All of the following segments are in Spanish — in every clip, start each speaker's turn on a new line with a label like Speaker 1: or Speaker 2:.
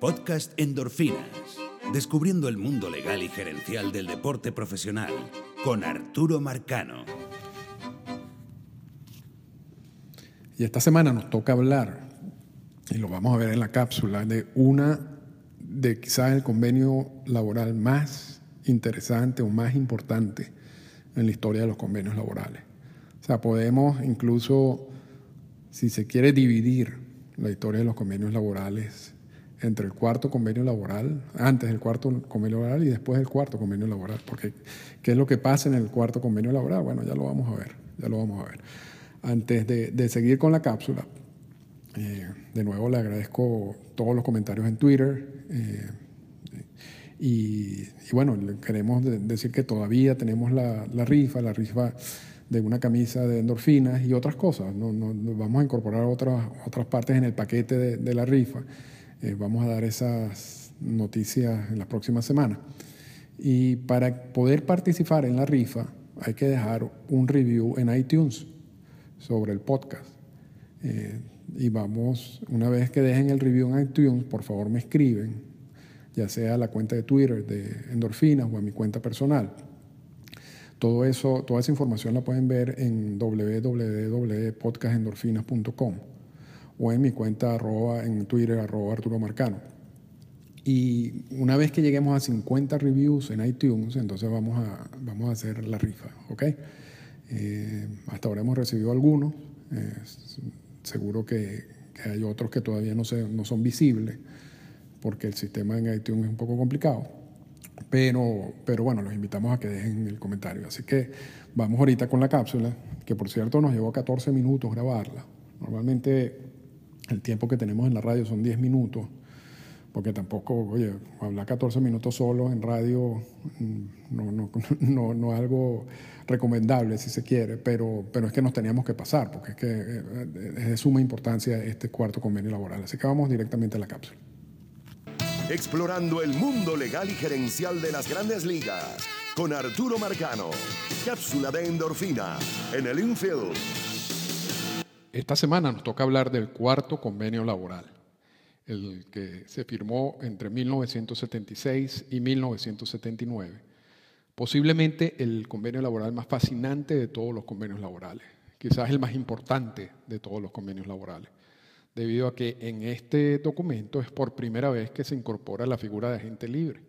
Speaker 1: Podcast Endorfinas. Descubriendo el mundo legal y gerencial del deporte profesional con Arturo Marcano.
Speaker 2: Y esta semana nos toca hablar, y lo vamos a ver en la cápsula, de una de quizás el convenio laboral más interesante o más importante en la historia de los convenios laborales. O sea, podemos incluso, si se quiere dividir la historia de los convenios laborales entre el cuarto convenio laboral, antes del cuarto convenio laboral y después del cuarto convenio laboral. Porque, ¿qué es lo que pasa en el cuarto convenio laboral? Bueno, ya lo vamos a ver, ya lo vamos a ver. Antes de, seguir con la cápsula, eh, de nuevo le agradezco todos los comentarios en Twitter. Eh, y, bueno, queremos decir que todavía tenemos la, rifa, la rifa de una camisa de endorfinas y otras cosas. No, vamos a incorporar otras, otras partes en el paquete de la rifa. Eh, vamos a dar esas noticias en las próximas semanas. Y para poder participar en la rifa hay que dejar un review en iTunes sobre el podcast. Eh, y vamos, una vez que dejen el review en iTunes, por favor me escriben, ya sea a la cuenta de Twitter de Endorfinas o a mi cuenta personal. Todo eso, toda esa información la pueden ver en www.podcastendorfinas.com o en mi cuenta arroba, en Twitter, arroba Arturo Marcano. Y una vez que lleguemos a 50 reviews en iTunes, entonces vamos a, vamos a hacer la rifa, ¿ok? Eh, hasta ahora hemos recibido algunos, eh, seguro que, que, hay otros que todavía no, se, no son visibles, porque el sistema en iTunes es un poco complicado. Pero, pero bueno, los invitamos a que dejen el comentario. Así que vamos ahorita con la cápsula, que por cierto nos llevó 14 minutos grabarla. Normalmente el tiempo que tenemos en la radio son 10 minutos, porque tampoco, oye, hablar 14 minutos solo en radio mm, no, no, no, no es algo recomendable si se quiere, pero, pero es que nos teníamos que pasar, porque es que eh, es de suma importancia este cuarto convenio laboral. Así que vamos directamente a la cápsula.
Speaker 3: Explorando el mundo legal y gerencial de las grandes ligas con Arturo Marcano. Cápsula de endorfina en el infield.
Speaker 2: Esta semana nos toca hablar del cuarto convenio laboral, el que se firmó entre 1976 y 1979. Posiblemente el convenio laboral más fascinante de todos los convenios laborales, quizás el más importante de todos los convenios laborales, debido a que en este documento es por primera vez que se incorpora la figura de agente libre,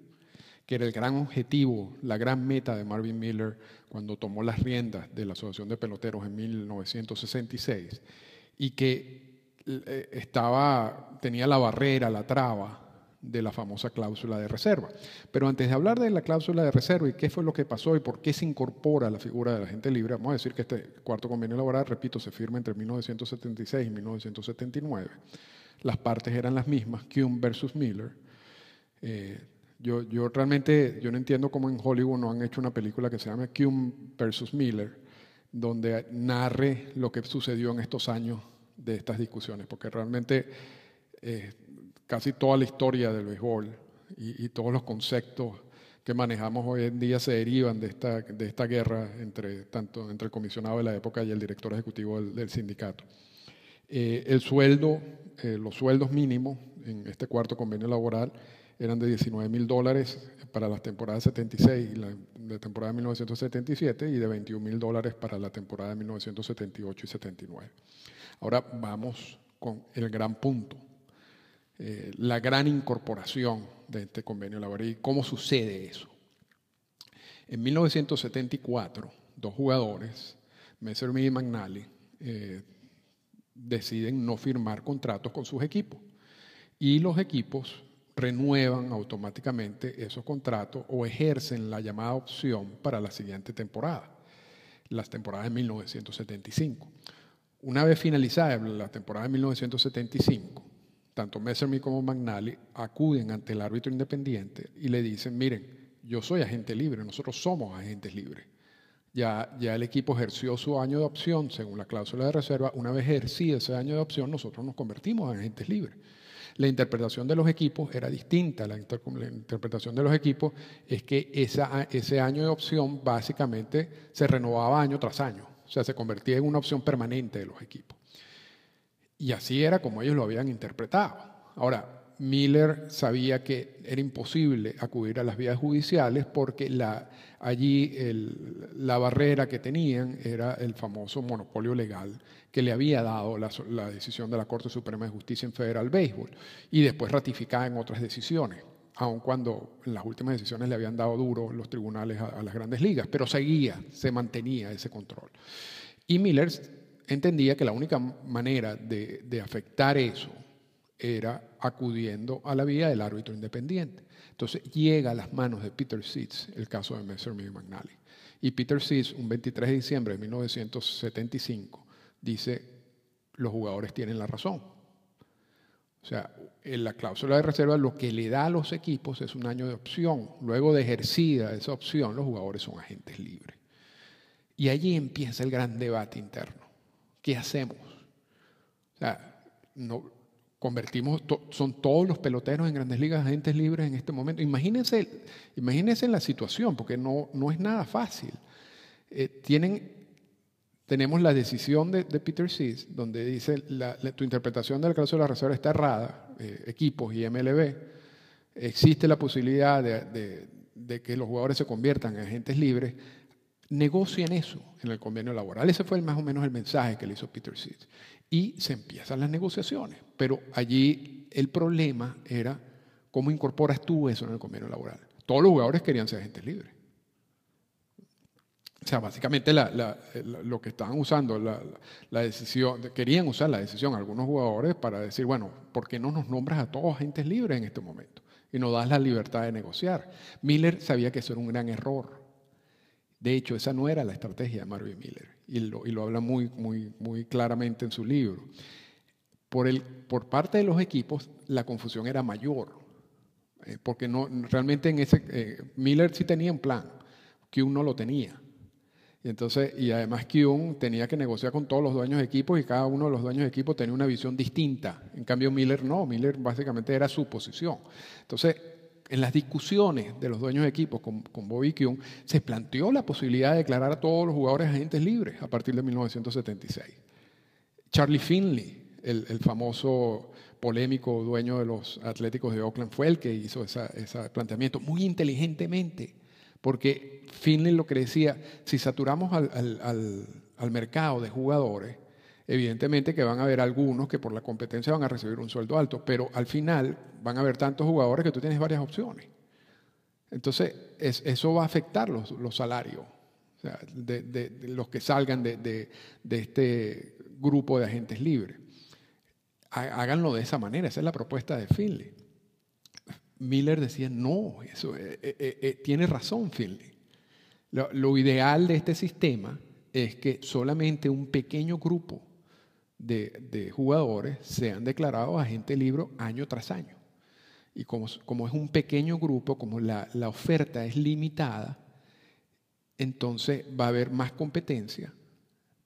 Speaker 2: que era el gran objetivo, la gran meta de Marvin Miller cuando tomó las riendas de la Asociación de Peloteros en 1966 y que eh, estaba, tenía la barrera, la traba de la famosa cláusula de reserva. Pero antes de hablar de la cláusula de reserva y qué fue lo que pasó y por qué se incorpora la figura de la gente libre, vamos a decir que este cuarto convenio laboral, repito, se firma entre 1976 y 1979. Las partes eran las mismas, Kuhn versus Miller. Eh, yo, yo realmente yo no entiendo cómo en Hollywood no han hecho una película que se llama Kuhn versus Miller, donde narre lo que sucedió en estos años de estas discusiones, porque realmente eh, casi toda la historia del béisbol y, todos los conceptos que manejamos hoy en día se derivan de esta, de esta guerra entre, tanto entre el comisionado de la época y el director ejecutivo del, sindicato. Eh, el sueldo, eh, los sueldos mínimos en este cuarto convenio laboral eran de 19 mil dólares para las temporadas 76 y la, temporada de 1977 y de 21 mil dólares para la temporada de 1978 y 79. Ahora vamos con el gran punto, eh, la gran incorporación de este convenio laboral y cómo sucede eso. En 1974, dos jugadores, Messerschmitt y McNally, eh, deciden no firmar contratos con sus equipos. Y los equipos renuevan automáticamente esos contratos o ejercen la llamada opción para la siguiente temporada, las temporadas de 1975. Una vez finalizada la temporada de 1975, tanto Messerschmitt como McNally acuden ante el árbitro independiente y le dicen, miren, yo soy agente libre, nosotros somos agentes libres. Ya, ya el equipo ejerció su año de opción según la cláusula de reserva. Una vez ejercido ese año de opción, nosotros nos convertimos en agentes libres. La interpretación de los equipos era distinta. La, interpretación de los equipos es que ese año de opción básicamente se renovaba año tras año. O sea, se convertía en una opción permanente de los equipos. Y así era como ellos lo habían interpretado. Ahora, Miller sabía que era imposible acudir a las vías judiciales porque allí la barrera que tenían era el famoso monopolio legal que le había dado la, decisión de la Corte Suprema de Justicia en Federal Béisbol y después ratificada en otras decisiones, aun cuando en las últimas decisiones le habían dado duro los tribunales a, las grandes ligas, pero seguía, se mantenía ese control. Y Miller entendía que la única manera de afectar eso era acudiendo a la vía del árbitro independiente. Entonces llega a las manos de Peter Seeds el caso de y McNally. Y Peter Seeds, un 23 de diciembre de 1975, dice, los jugadores tienen la razón. O sea, en la cláusula de reserva lo que le da a los equipos es un año de opción. Luego de ejercida esa opción, los jugadores son agentes libres. Y allí empieza el gran debate interno. ¿Qué hacemos? O sea, no, convertimos, son todos los peloteros en grandes ligas agentes libres en este momento. Imagínense, imagínense la situación, porque no, no es nada fácil. Eh, tienen, tenemos la decisión de, Peter Seas, donde dice tu interpretación del caso de la reserva está errada, eh, equipos y MLB. Existe la posibilidad de, de, que los jugadores se conviertan en agentes libres. Negocien eso en el convenio laboral. Ese fue más o menos el mensaje que le hizo Peter Seas y se empiezan las negociaciones. Pero allí el problema era cómo incorporas tú eso en el convenio laboral. Todos los jugadores querían ser agentes libres. O sea, básicamente lo que estaban usando, la, decisión, querían usar la decisión algunos jugadores para decir, bueno, ¿por qué no nos nombras a todos agentes libres en este momento? Y nos das la libertad de negociar. Miller sabía que eso era un gran error. De hecho, esa no era la estrategia de Marvin Miller y lo, habla muy, muy, muy claramente en su libro. Por, el, por parte de los equipos, la confusión era mayor, eh, porque no, realmente en ese, eh, Miller sí tenía un plan, Kuhn no lo tenía. Y, entonces, y además Kuhn tenía que negociar con todos los dueños de equipos y cada uno de los dueños de equipos tenía una visión distinta. En cambio, Miller no, Miller básicamente era su posición. Entonces, en las discusiones de los dueños de equipos con, Bobby Kuhn, se planteó la posibilidad de declarar a todos los jugadores agentes libres a partir de 1976. Charlie Finley, el, famoso polémico dueño de los Atléticos de Oakland, fue el que hizo ese planteamiento muy inteligentemente, porque Finley lo que decía, si saturamos al mercado de jugadores, Evidentemente que van a haber algunos que por la competencia van a recibir un sueldo alto, pero al final van a haber tantos jugadores que tú tienes varias opciones. Entonces, eso va a afectar los, salarios de, los que salgan de, este grupo de agentes libres. Háganlo de esa manera, esa es la propuesta de Finley. Miller decía, no, eso eh, eh, eh, tiene razón Finley. lo ideal de este sistema es que solamente un pequeño grupo de, jugadores sean declarados agente libre año tras año. Y como, como es un pequeño grupo, como la, la, oferta es limitada, entonces va a haber más competencia,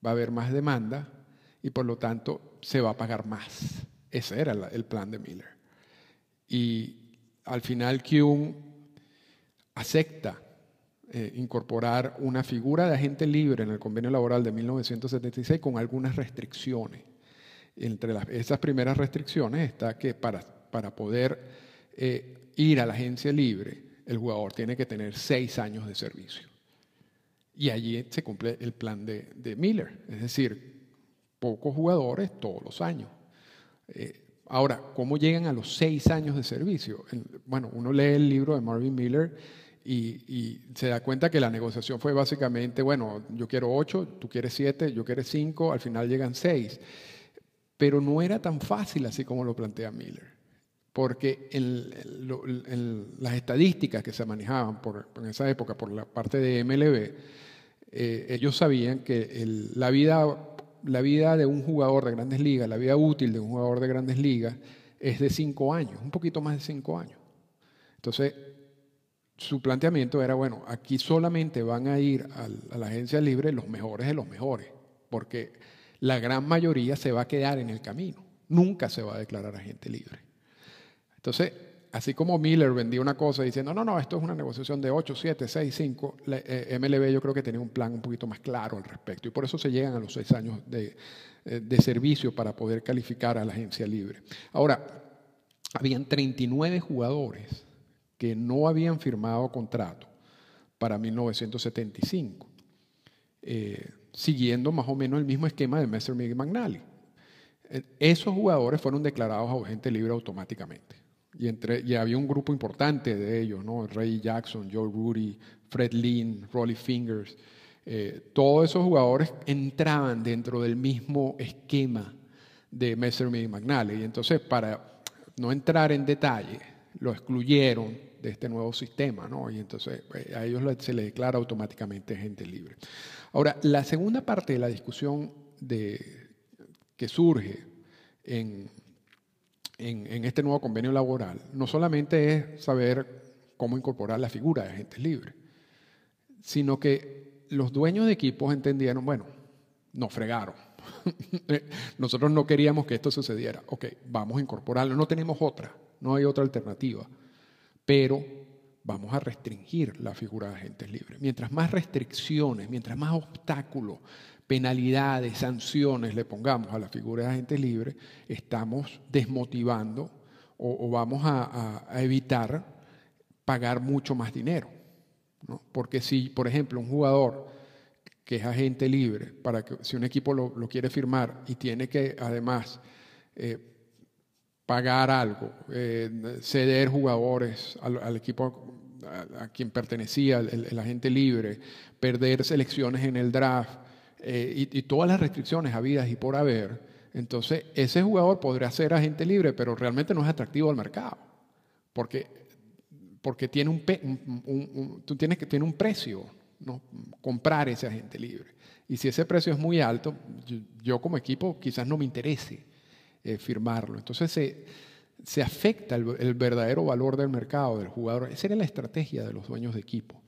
Speaker 2: va a haber más demanda y por lo tanto se va a pagar más. Ese era el plan de Miller. Y al final Kuhn acepta eh, incorporar una figura de agente libre en el convenio laboral de 1976 con algunas restricciones. Entre esas primeras restricciones está que para, para poder eh, ir a la agencia libre, el jugador tiene que tener seis años de servicio. Y allí se cumple el plan de, Miller, es decir, pocos jugadores todos los años. Eh, ahora, ¿cómo llegan a los seis años de servicio? Bueno, uno lee el libro de Marvin Miller y, se da cuenta que la negociación fue básicamente, bueno, yo quiero ocho, tú quieres siete, yo quiero cinco, al final llegan seis. Pero no era tan fácil así como lo plantea Miller, porque en, las estadísticas que se manejaban por, en esa época por la parte de MLB, eh, ellos sabían que la, vida, la vida de un jugador de grandes ligas, la vida útil de un jugador de grandes ligas, es de cinco años, un poquito más de cinco años. Entonces, su planteamiento era, bueno, aquí solamente van a ir a la agencia libre los mejores de los mejores, porque la gran mayoría se va a quedar en el camino, nunca se va a declarar agente libre. Entonces, así como Miller vendía una cosa diciendo, no, no, esto es una negociación de 8, 7, 6, 5, MLB yo creo que tenía un plan un poquito más claro al respecto y por eso se llegan a los seis años de, eh, de servicio para poder calificar a la agencia libre. Ahora, habían 39 jugadores que no habían firmado contrato para 1975, eh, siguiendo más o menos el mismo esquema de Messer Miguel Magnali. Eh, esos jugadores fueron declarados agente libre automáticamente. Y, entre, y había un grupo importante de ellos, ¿no? Ray Jackson, Joe Rudy, Fred Lynn, Rolly Fingers. Eh, todos esos jugadores entraban dentro del mismo esquema de Messerschmitt y McNally. Y entonces, para no entrar en detalle, lo excluyeron de este nuevo sistema, ¿no? Y entonces eh, a ellos se les declara automáticamente gente libre. Ahora, la segunda parte de la discusión de, que surge en, en, este nuevo convenio laboral no solamente es saber cómo incorporar la figura de agentes libres, sino que los dueños de equipos entendieron, bueno, nos fregaron. Nosotros no queríamos que esto sucediera. Ok, vamos a incorporarlo. No tenemos otra, no hay otra alternativa. Pero vamos a restringir la figura de agentes libres. Mientras más restricciones, mientras más obstáculos penalidades, sanciones le pongamos a la figura de agente libre, estamos desmotivando o, vamos a, evitar pagar mucho más dinero. Porque si, por ejemplo, un jugador que es agente libre, para que si un equipo lo, quiere firmar y tiene que además eh, pagar algo, eh, ceder jugadores al, equipo a, quien pertenecía el agente libre, perder selecciones en el draft, eh, y, todas las restricciones habidas y por haber, entonces ese jugador podría ser agente libre, pero realmente no es atractivo al mercado, porque, porque tiene un, tú tienes que tiene un precio, ¿no? comprar ese agente libre. Y si ese precio es muy alto, yo, como equipo quizás no me interese eh, firmarlo. Entonces se, se afecta el, el, verdadero valor del mercado del jugador. Esa era la estrategia de los dueños de equipo.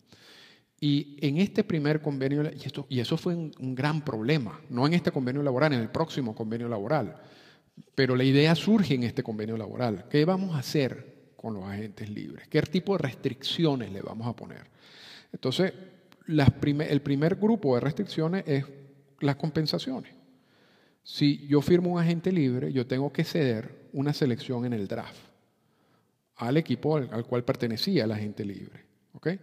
Speaker 2: Y en este primer convenio, y, esto, y eso fue un, gran problema, no en este convenio laboral, en el próximo convenio laboral, pero la idea surge en este convenio laboral. ¿Qué vamos a hacer con los agentes libres? ¿Qué tipo de restricciones le vamos a poner? Entonces, el primer grupo de restricciones es las compensaciones. Si yo firmo un agente libre, yo tengo que ceder una selección en el draft al equipo al, cual pertenecía el agente libre. ¿okay?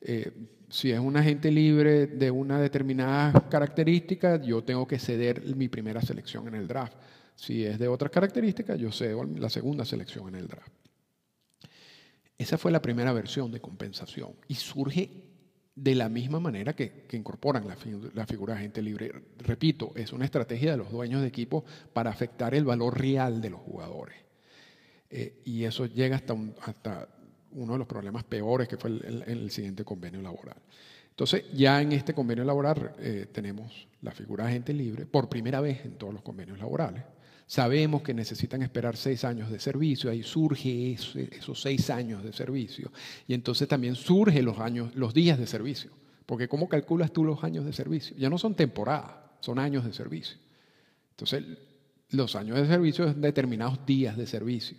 Speaker 2: Eh, si es un agente libre de una determinada característica, yo tengo que ceder mi primera selección en el draft. Si es de otras características, yo cedo la segunda selección en el draft. Esa fue la primera versión de compensación y surge de la misma manera que, incorporan la, figura de agente libre. Repito, es una estrategia de los dueños de equipo para afectar el valor real de los jugadores. Eh, y eso llega hasta, un, hasta uno de los problemas peores que fue el, el, siguiente convenio laboral. Entonces, ya en este convenio laboral eh, tenemos la figura de agente libre por primera vez en todos los convenios laborales. Sabemos que necesitan esperar seis años de servicio, ahí surge esos seis años de servicio. Y entonces también surgen los, los días de servicio. Porque ¿cómo calculas tú los años de servicio? Ya no son temporadas, son años de servicio. Entonces, los años de servicio son determinados días de servicio.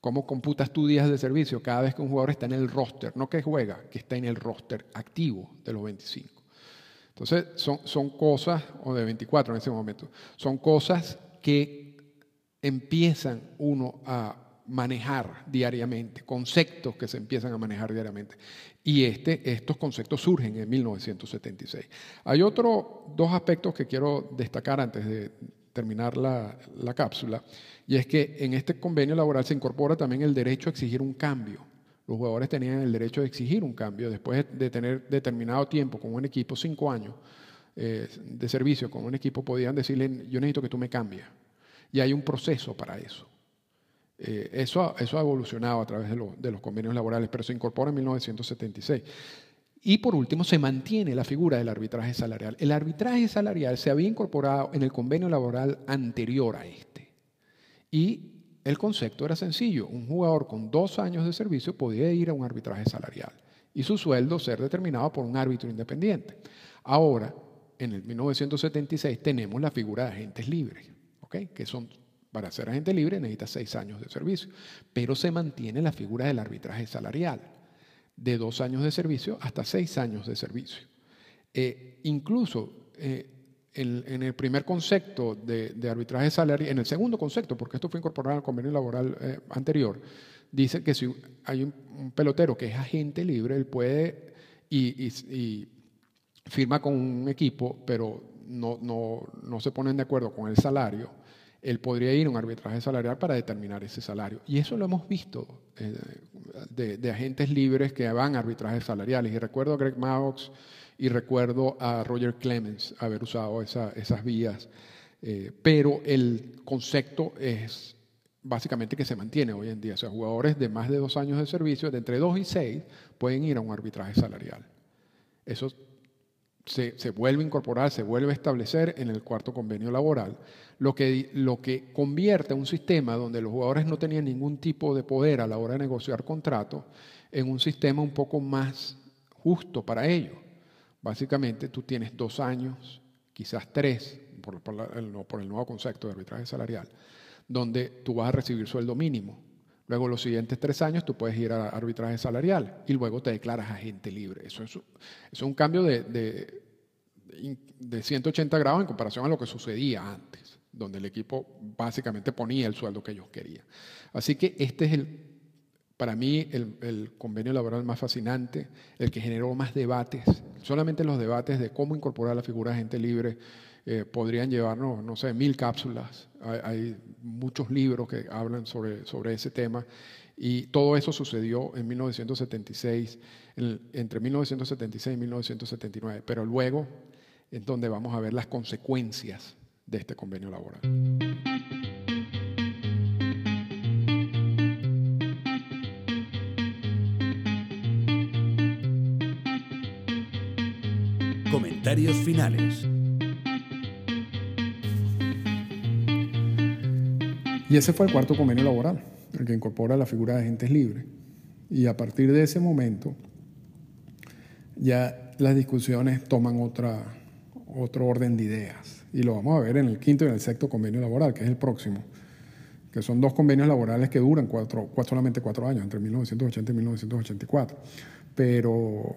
Speaker 2: ¿Cómo computas tú días de servicio cada vez que un jugador está en el roster? No que juega, que está en el roster activo de los 25. Entonces, son, son cosas, o de 24 en ese momento, son cosas que empiezan uno a manejar diariamente, conceptos que se empiezan a manejar diariamente. Y este, estos conceptos surgen en 1976. Hay otros dos aspectos que quiero destacar antes de terminar la, la, cápsula, y es que en este convenio laboral se incorpora también el derecho a exigir un cambio. Los jugadores tenían el derecho de exigir un cambio después de tener determinado tiempo con un equipo, cinco años eh, de servicio con un equipo, podían decirle, yo necesito que tú me cambies. Y hay un proceso para eso. Eh, eso, eso ha evolucionado a través de, los convenios laborales, pero se incorpora en 1976. Y por último, se mantiene la figura del arbitraje salarial. El arbitraje salarial se había incorporado en el convenio laboral anterior a este. Y el concepto era sencillo. Un jugador con dos años de servicio podía ir a un arbitraje salarial y su sueldo ser determinado por un árbitro independiente. Ahora, en el 1976 tenemos la figura de agentes libres, que son, para ser agente libre necesita seis años de servicio, pero se mantiene la figura del arbitraje salarial de dos años de servicio hasta seis años de servicio. Eh, incluso eh, en, el primer concepto de, arbitraje salarial, en el segundo concepto, porque esto fue incorporado al convenio laboral eh, anterior, dice que si hay un, pelotero que es agente libre, él puede y, firma con un equipo, pero no, no, no, se ponen de acuerdo con el salario, él podría ir a un arbitraje salarial para determinar ese salario. Y eso lo hemos visto eh, de, agentes libres que van a arbitrajes salariales. Y recuerdo a Greg Maux y recuerdo a Roger Clemens haber usado esas vías, eh, pero el concepto es básicamente que se mantiene hoy en día. O sea, jugadores de más de dos años de servicio, de entre dos y seis, pueden ir a un arbitraje salarial. Eso se, se, vuelve a incorporar, se vuelve a establecer en el cuarto convenio laboral, lo que, lo que convierte un sistema donde los jugadores no tenían ningún tipo de poder a la hora de negociar contratos en un sistema un poco más justo para ellos. Básicamente tú tienes dos años, quizás tres, por, el, nuevo concepto de arbitraje salarial, donde tú vas a recibir sueldo mínimo. Luego los siguientes tres años tú puedes ir a arbitraje salarial y luego te declaras agente libre. Eso es, un cambio de, de, de 180 grados en comparación a lo que sucedía antes, donde el equipo básicamente ponía el sueldo que ellos querían. Así que este es el para mí el, convenio laboral más fascinante, el que generó más debates, solamente los debates de cómo incorporar la figura de gente libre eh, podrían llevarnos, no sé, mil cápsulas. Hay, muchos libros que hablan sobre, sobre ese tema y todo eso sucedió en 1976, entre 1976 y 1979, pero luego es donde vamos a ver las consecuencias de este convenio laboral.
Speaker 1: Comentarios finales.
Speaker 2: Y ese fue el cuarto convenio laboral, el que incorpora la figura de agentes libres. Y a partir de ese momento, ya las discusiones toman otra, otro orden de ideas. Y lo vamos a ver en el quinto y en el sexto convenio laboral, que es el próximo, que son dos convenios laborales que duran cuatro, solamente cuatro años, entre 1980 y 1984. Pero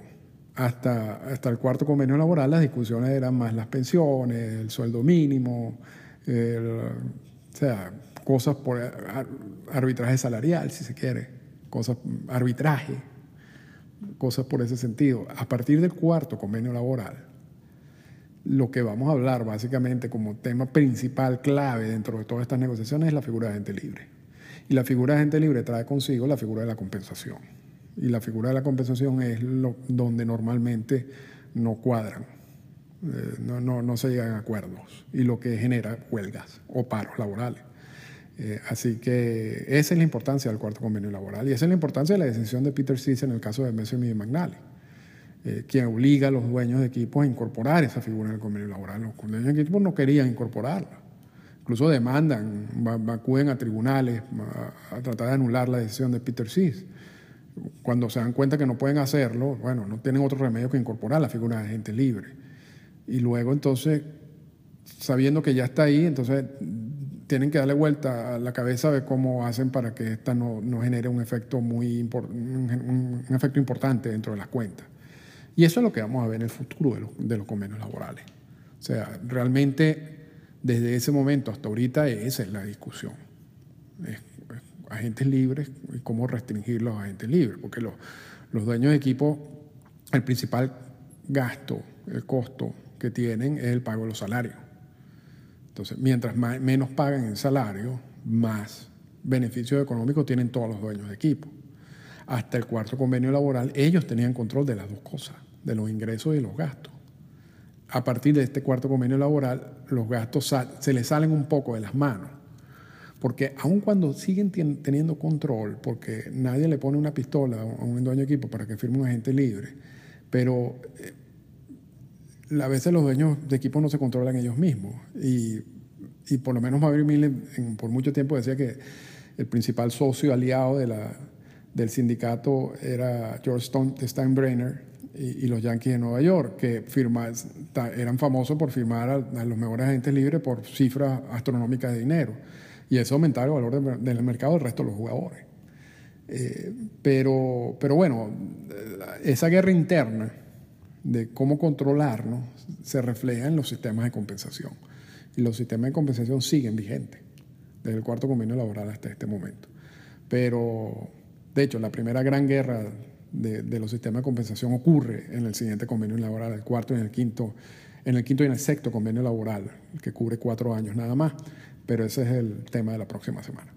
Speaker 2: hasta, hasta el cuarto convenio laboral las discusiones eran más las pensiones, el sueldo mínimo, o sea, cosas por arbitraje salarial, si se quiere, cosas, arbitraje, cosas por ese sentido. A partir del cuarto convenio laboral, lo que vamos a hablar básicamente como tema principal, clave dentro de todas estas negociaciones es la figura de gente libre. Y la figura de gente libre trae consigo la figura de la compensación y la figura de la compensación es donde normalmente no cuadran, eh, no, no, se llegan a acuerdos y lo que genera huelgas o paros laborales. Eh, así que esa es la importancia del cuarto convenio laboral y esa es la importancia de la decisión de Peter Sis en el caso de Messi y Magnali, eh, quien obliga a los dueños de equipos a incorporar esa figura en el convenio laboral. Los dueños de equipos no querían incorporarla, incluso demandan, acuden a tribunales a, tratar de anular la decisión de Peter Sis cuando se dan cuenta que no pueden hacerlo, bueno, no tienen otro remedio que incorporar la figura de gente libre. Y luego entonces, sabiendo que ya está ahí, entonces tienen que darle vuelta a la cabeza de cómo hacen para que esta no, genere un efecto, muy un, efecto importante dentro de las cuentas. Y eso es lo que vamos a ver en el futuro de los, convenios laborales. O sea, realmente desde ese momento hasta ahorita esa es la discusión agentes libres y cómo restringir los agentes libres, porque los, los dueños de equipo, el principal gasto, el costo que tienen es el pago de los salarios. Entonces, mientras menos pagan en salario, más beneficios económicos tienen todos los dueños de equipo. Hasta el cuarto convenio laboral, ellos tenían control de las dos cosas, de los ingresos y los gastos. A partir de este cuarto convenio laboral, los gastos se les salen un poco de las manos porque aun cuando siguen teniendo control, porque nadie le pone una pistola a un dueño de equipo para que firme un agente libre, pero eh, a veces los dueños de equipo no se controlan ellos mismos. Y, por lo menos Maverick Miller por mucho tiempo decía que el principal socio aliado de la, del sindicato era George Steinbrenner y, los Yankees de Nueva York, que eran famosos por firmar a los mejores agentes libres por cifras astronómicas de dinero y eso aumentaba el valor del mercado del resto de los jugadores. Eh, pero, pero bueno, esa guerra interna de cómo controlarnos se refleja en los sistemas de compensación. Y los sistemas de compensación siguen vigentes desde el cuarto convenio laboral hasta este momento. Pero, de hecho, la primera gran guerra de, los sistemas de compensación ocurre en el siguiente convenio laboral, el cuarto y en el quinto, en el quinto y en el sexto convenio laboral, que cubre cuatro años nada más. Pero ese es el tema de la próxima semana.